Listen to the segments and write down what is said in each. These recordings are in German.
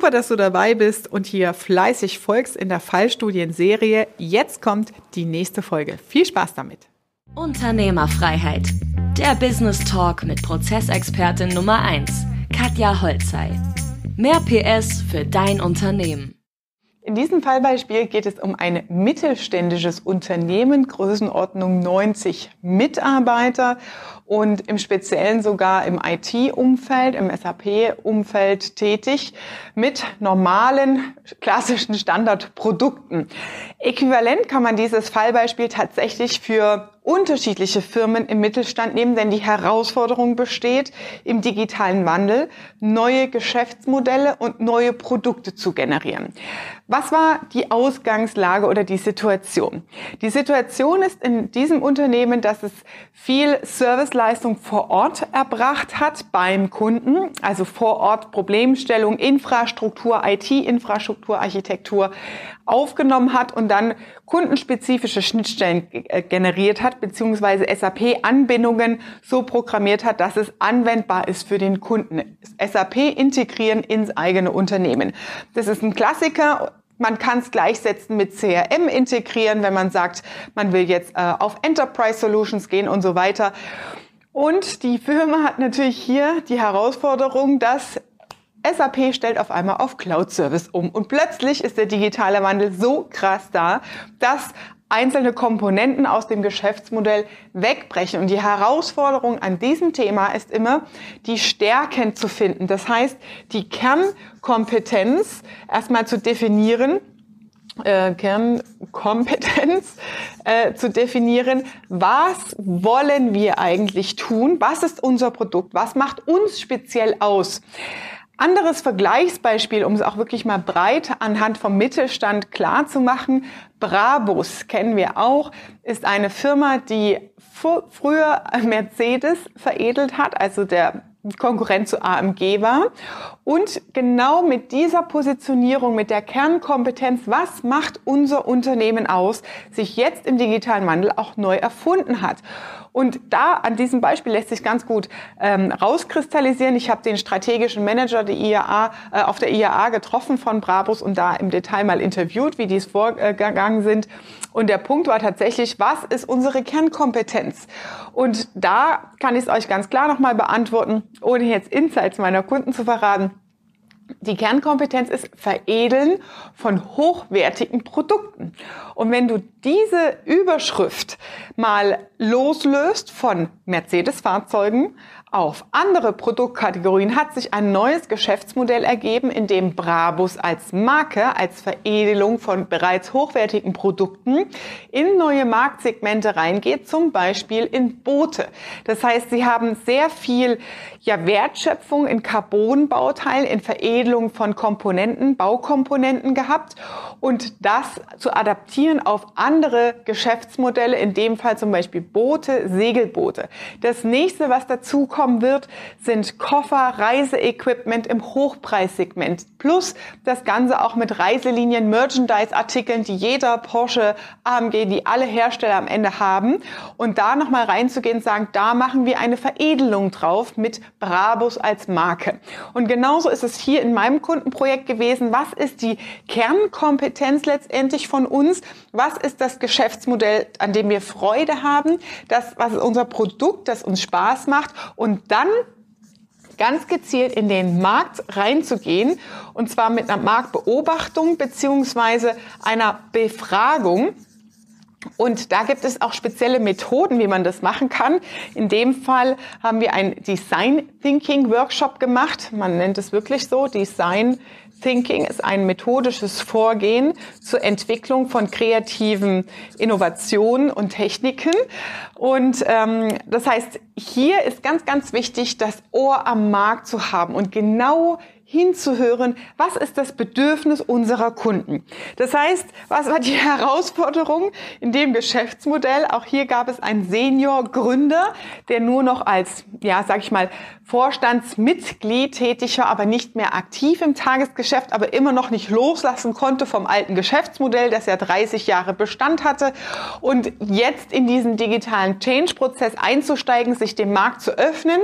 Super, dass du dabei bist und hier fleißig folgst in der Fallstudienserie. Jetzt kommt die nächste Folge. Viel Spaß damit. Unternehmerfreiheit. Der Business Talk mit Prozessexpertin Nummer 1, Katja Holzei. Mehr PS für dein Unternehmen. In diesem Fallbeispiel geht es um ein mittelständisches Unternehmen, Größenordnung 90 Mitarbeiter und im Speziellen sogar im IT-Umfeld, im SAP-Umfeld tätig mit normalen, klassischen Standardprodukten. Äquivalent kann man dieses Fallbeispiel tatsächlich für unterschiedliche Firmen im Mittelstand nehmen, denn die Herausforderung besteht, im digitalen Wandel neue Geschäftsmodelle und neue Produkte zu generieren. Was war die Ausgangslage oder die Situation? Die Situation ist in diesem Unternehmen, dass es viel Serviceleistung vor Ort erbracht hat beim Kunden, also vor Ort Problemstellung, Infrastruktur, IT-Infrastruktur, Architektur aufgenommen hat und dann kundenspezifische Schnittstellen äh, generiert hat, beziehungsweise SAP-Anbindungen so programmiert hat, dass es anwendbar ist für den Kunden. SAP integrieren ins eigene Unternehmen. Das ist ein Klassiker. Man kann es gleichsetzen mit CRM integrieren, wenn man sagt, man will jetzt äh, auf Enterprise Solutions gehen und so weiter. Und die Firma hat natürlich hier die Herausforderung, dass SAP stellt auf einmal auf Cloud Service um und plötzlich ist der digitale Wandel so krass da, dass einzelne Komponenten aus dem Geschäftsmodell wegbrechen. Und die Herausforderung an diesem Thema ist immer, die Stärken zu finden. Das heißt, die Kernkompetenz erstmal zu definieren, äh, Kernkompetenz äh, zu definieren, was wollen wir eigentlich tun, was ist unser Produkt, was macht uns speziell aus. Anderes Vergleichsbeispiel, um es auch wirklich mal breit anhand vom Mittelstand klar zu machen. Brabus kennen wir auch, ist eine Firma, die früher Mercedes veredelt hat, also der Konkurrent zu AMG war. Und genau mit dieser Positionierung, mit der Kernkompetenz, was macht unser Unternehmen aus, sich jetzt im digitalen Wandel auch neu erfunden hat. Und da an diesem Beispiel lässt sich ganz gut ähm, rauskristallisieren. Ich habe den strategischen Manager der IAA, äh, auf der IAA getroffen von Brabus und da im Detail mal interviewt, wie die es vorgegangen sind. Und der Punkt war tatsächlich, was ist unsere Kernkompetenz? Und da kann ich es euch ganz klar nochmal beantworten, ohne jetzt Insights meiner Kunden zu verraten. Die Kernkompetenz ist Veredeln von hochwertigen Produkten. Und wenn du diese Überschrift mal loslöst von Mercedes-Fahrzeugen auf andere Produktkategorien, hat sich ein neues Geschäftsmodell ergeben, in dem Brabus als Marke, als Veredelung von bereits hochwertigen Produkten in neue Marktsegmente reingeht, zum Beispiel in Boote. Das heißt, sie haben sehr viel ja, Wertschöpfung in Carbonbauteilen, in Veredelung von Komponenten, Baukomponenten gehabt und das zu adaptieren auf andere Geschäftsmodelle, in dem Fall zum Beispiel Boote, Segelboote. Das nächste, was dazu kommen wird, sind Koffer, Reiseequipment im Hochpreissegment. Plus das Ganze auch mit Reiselinien, Merchandise-Artikeln, die jeder Porsche, AMG, die alle Hersteller am Ende haben. Und da nochmal reinzugehen und sagen, da machen wir eine Veredelung drauf mit Brabus als Marke. Und genauso ist es hier in meinem Kundenprojekt gewesen. Was ist die Kernkompetenz letztendlich von uns? Was ist das Geschäftsmodell, an dem wir Freude haben? Das, was ist unser Produkt, das uns Spaß macht? Und dann ganz gezielt in den Markt reinzugehen und zwar mit einer Marktbeobachtung beziehungsweise einer Befragung und da gibt es auch spezielle Methoden, wie man das machen kann. In dem Fall haben wir einen Design Thinking Workshop gemacht. Man nennt es wirklich so. Design Thinking ist ein methodisches Vorgehen zur Entwicklung von kreativen Innovationen und Techniken. Und ähm, das heißt, hier ist ganz, ganz wichtig, das Ohr am Markt zu haben und genau hinzuhören, was ist das Bedürfnis unserer Kunden. Das heißt, was war die Herausforderung in dem Geschäftsmodell? Auch hier gab es einen Senior-Gründer, der nur noch als, ja, sag ich mal, Vorstandsmitglied tätig war, aber nicht mehr aktiv im Tagesgeschäft, aber immer noch nicht loslassen konnte vom alten Geschäftsmodell, das ja 30 Jahre Bestand hatte und jetzt in diesen digitalen Change-Prozess einzusteigen, sich dem Markt zu öffnen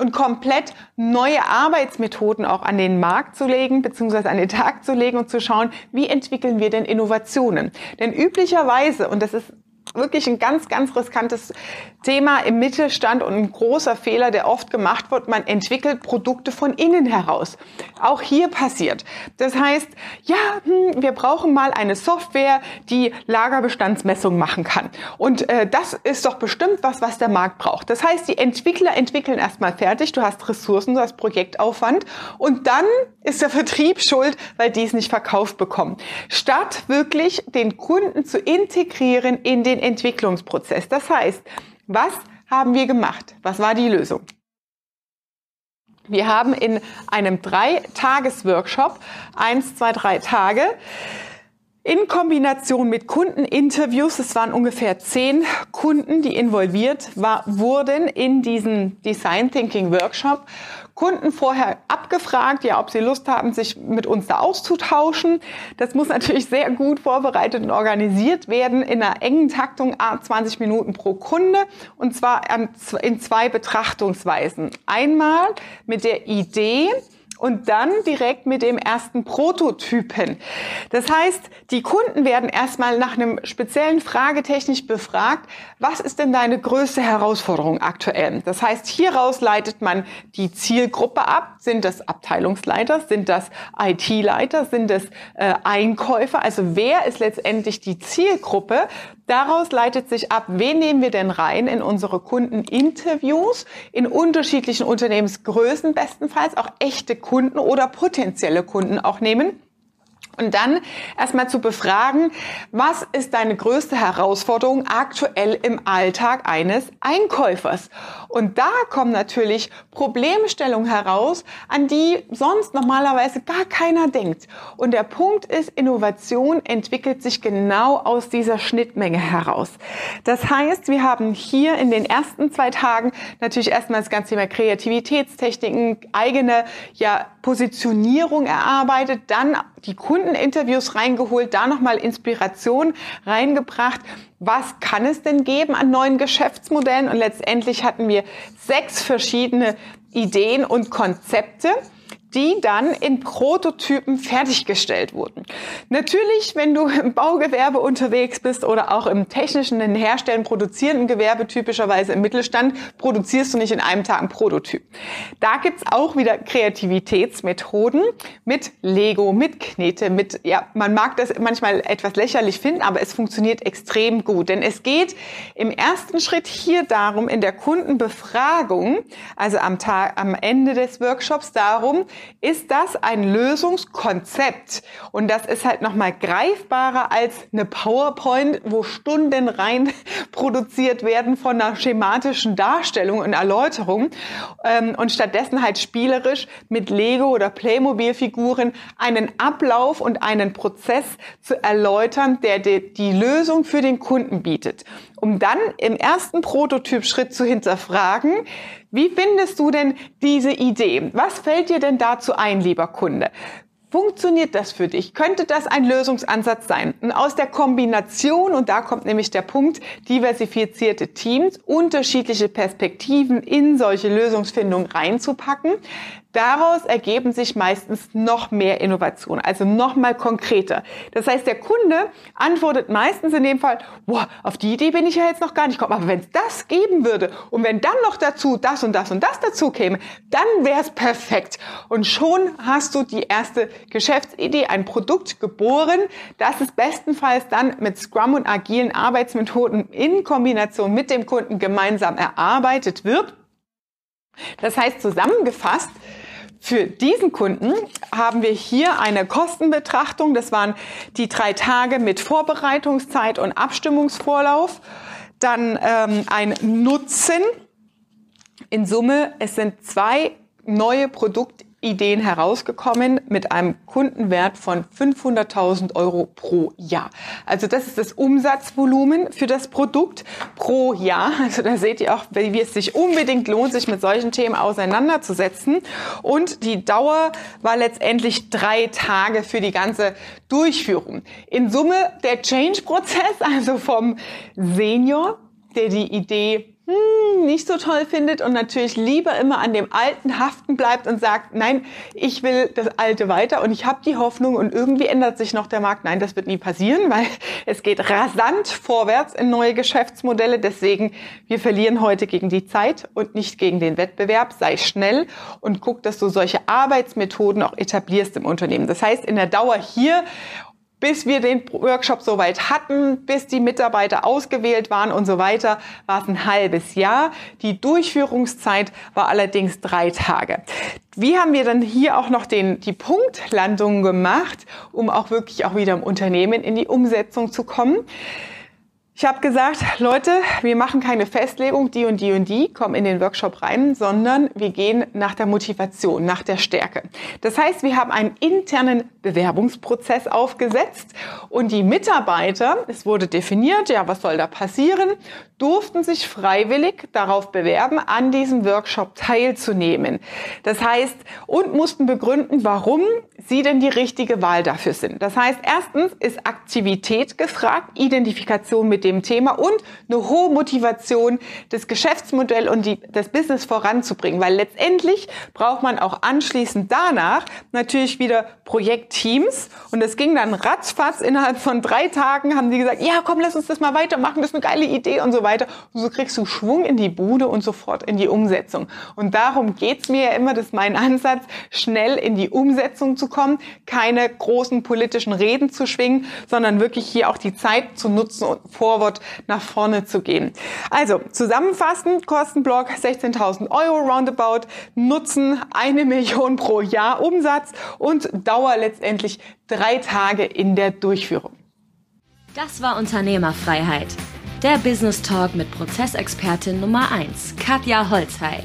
und komplett neue Arbeitsmethoden auch an den Markt zu legen, beziehungsweise an den Tag zu legen und zu schauen, wie entwickeln wir denn Innovationen? Denn üblicherweise, und das ist wirklich ein ganz, ganz riskantes Thema im Mittelstand und ein großer Fehler, der oft gemacht wird. Man entwickelt Produkte von innen heraus. Auch hier passiert. Das heißt, ja, hm, wir brauchen mal eine Software, die Lagerbestandsmessung machen kann. Und äh, das ist doch bestimmt was, was der Markt braucht. Das heißt, die Entwickler entwickeln erstmal fertig. Du hast Ressourcen, du hast Projektaufwand. Und dann ist der Vertrieb schuld, weil die es nicht verkauft bekommen. Statt wirklich den Kunden zu integrieren in den Entwicklungsprozess. Das heißt, was haben wir gemacht? Was war die Lösung? Wir haben in einem Drei-Tages-Workshop, eins, zwei, drei Tage, in Kombination mit Kundeninterviews, es waren ungefähr zehn Kunden, die involviert war, wurden in diesen Design Thinking Workshop Kunden vorher abgefragt, ja, ob sie Lust haben, sich mit uns da auszutauschen. Das muss natürlich sehr gut vorbereitet und organisiert werden in einer engen Taktung, 20 Minuten pro Kunde und zwar in zwei Betrachtungsweisen. Einmal mit der Idee, und dann direkt mit dem ersten Prototypen. Das heißt, die Kunden werden erstmal nach einem speziellen Fragetechnisch befragt, was ist denn deine größte Herausforderung aktuell? Das heißt, hieraus leitet man die Zielgruppe ab. Sind das Abteilungsleiter? Sind das IT-Leiter? Sind das äh, Einkäufer? Also wer ist letztendlich die Zielgruppe? Daraus leitet sich ab, wen nehmen wir denn rein in unsere Kundeninterviews in unterschiedlichen Unternehmensgrößen, bestenfalls auch echte Kunden oder potenzielle Kunden auch nehmen und dann erstmal zu befragen, was ist deine größte Herausforderung aktuell im Alltag eines Einkäufers? Und da kommen natürlich Problemstellungen heraus, an die sonst normalerweise gar keiner denkt. Und der Punkt ist, Innovation entwickelt sich genau aus dieser Schnittmenge heraus. Das heißt, wir haben hier in den ersten zwei Tagen natürlich erstmal das ganze Thema Kreativitätstechniken, eigene ja, Positionierung erarbeitet, dann die Kundeninterviews reingeholt, da nochmal Inspiration reingebracht. Was kann es denn geben an neuen Geschäftsmodellen? Und letztendlich hatten wir sechs verschiedene Ideen und Konzepte die dann in Prototypen fertiggestellt wurden. Natürlich, wenn du im Baugewerbe unterwegs bist oder auch im technischen, in Herstellen, produzierenden Gewerbe, typischerweise im Mittelstand, produzierst du nicht in einem Tag ein Prototyp. Da gibt's auch wieder Kreativitätsmethoden mit Lego, mit Knete, mit, ja, man mag das manchmal etwas lächerlich finden, aber es funktioniert extrem gut. Denn es geht im ersten Schritt hier darum, in der Kundenbefragung, also am Tag, am Ende des Workshops darum, ist das ein Lösungskonzept. Und das ist halt nochmal greifbarer als eine PowerPoint, wo Stunden rein produziert werden von einer schematischen Darstellung und Erläuterung. Ähm, und stattdessen halt spielerisch mit Lego oder Playmobil-Figuren einen Ablauf und einen Prozess zu erläutern, der die Lösung für den Kunden bietet um dann im ersten Prototypschritt zu hinterfragen, wie findest du denn diese Idee? Was fällt dir denn dazu ein, lieber Kunde? Funktioniert das für dich? Könnte das ein Lösungsansatz sein? Und aus der Kombination, und da kommt nämlich der Punkt, diversifizierte Teams, unterschiedliche Perspektiven in solche Lösungsfindungen reinzupacken, Daraus ergeben sich meistens noch mehr Innovationen, also noch mal konkreter. Das heißt, der Kunde antwortet meistens in dem Fall, wow, auf die Idee bin ich ja jetzt noch gar nicht gekommen. Aber wenn es das geben würde und wenn dann noch dazu das und das und das dazu käme, dann wäre es perfekt. Und schon hast du die erste Geschäftsidee, ein Produkt geboren, das es bestenfalls dann mit Scrum und agilen Arbeitsmethoden in Kombination mit dem Kunden gemeinsam erarbeitet wird. Das heißt zusammengefasst, für diesen Kunden haben wir hier eine Kostenbetrachtung. Das waren die drei Tage mit Vorbereitungszeit und Abstimmungsvorlauf. Dann ähm, ein Nutzen. In Summe, es sind zwei neue Produkte Ideen herausgekommen mit einem Kundenwert von 500.000 Euro pro Jahr. Also das ist das Umsatzvolumen für das Produkt pro Jahr. Also da seht ihr auch, wie es sich unbedingt lohnt, sich mit solchen Themen auseinanderzusetzen. Und die Dauer war letztendlich drei Tage für die ganze Durchführung. In Summe der Change-Prozess, also vom Senior, der die Idee hm, nicht so toll findet und natürlich lieber immer an dem Alten haften bleibt und sagt, nein, ich will das Alte weiter und ich habe die Hoffnung und irgendwie ändert sich noch der Markt. Nein, das wird nie passieren, weil es geht rasant vorwärts in neue Geschäftsmodelle. Deswegen, wir verlieren heute gegen die Zeit und nicht gegen den Wettbewerb. Sei schnell und guck, dass du solche Arbeitsmethoden auch etablierst im Unternehmen. Das heißt, in der Dauer hier bis wir den Workshop soweit hatten, bis die Mitarbeiter ausgewählt waren und so weiter, war es ein halbes Jahr. Die Durchführungszeit war allerdings drei Tage. Wie haben wir dann hier auch noch den, die Punktlandung gemacht, um auch wirklich auch wieder im Unternehmen in die Umsetzung zu kommen? Ich habe gesagt, Leute, wir machen keine Festlegung, die und die und die kommen in den Workshop rein, sondern wir gehen nach der Motivation, nach der Stärke. Das heißt, wir haben einen internen Bewerbungsprozess aufgesetzt und die Mitarbeiter, es wurde definiert, ja, was soll da passieren, durften sich freiwillig darauf bewerben, an diesem Workshop teilzunehmen. Das heißt, und mussten begründen, warum sie denn die richtige Wahl dafür sind. Das heißt, erstens ist Aktivität gefragt, Identifikation mit dem Thema und eine hohe Motivation, das Geschäftsmodell und die, das Business voranzubringen, weil letztendlich braucht man auch anschließend danach natürlich wieder Projektteams und es ging dann ratzfatz innerhalb von drei Tagen haben die gesagt, ja komm, lass uns das mal weitermachen, das ist eine geile Idee und so weiter. Und so kriegst du Schwung in die Bude und sofort in die Umsetzung. Und darum geht's mir ja immer, das ist mein Ansatz, schnell in die Umsetzung zu kommen, keine großen politischen Reden zu schwingen, sondern wirklich hier auch die Zeit zu nutzen und forward nach vorne zu gehen. Also zusammenfassend, Kostenblock 16.000 Euro roundabout, Nutzen eine Million pro Jahr Umsatz und Dauer letztendlich drei Tage in der Durchführung. Das war Unternehmerfreiheit. Der Business Talk mit Prozessexpertin Nummer 1, Katja Holzhey.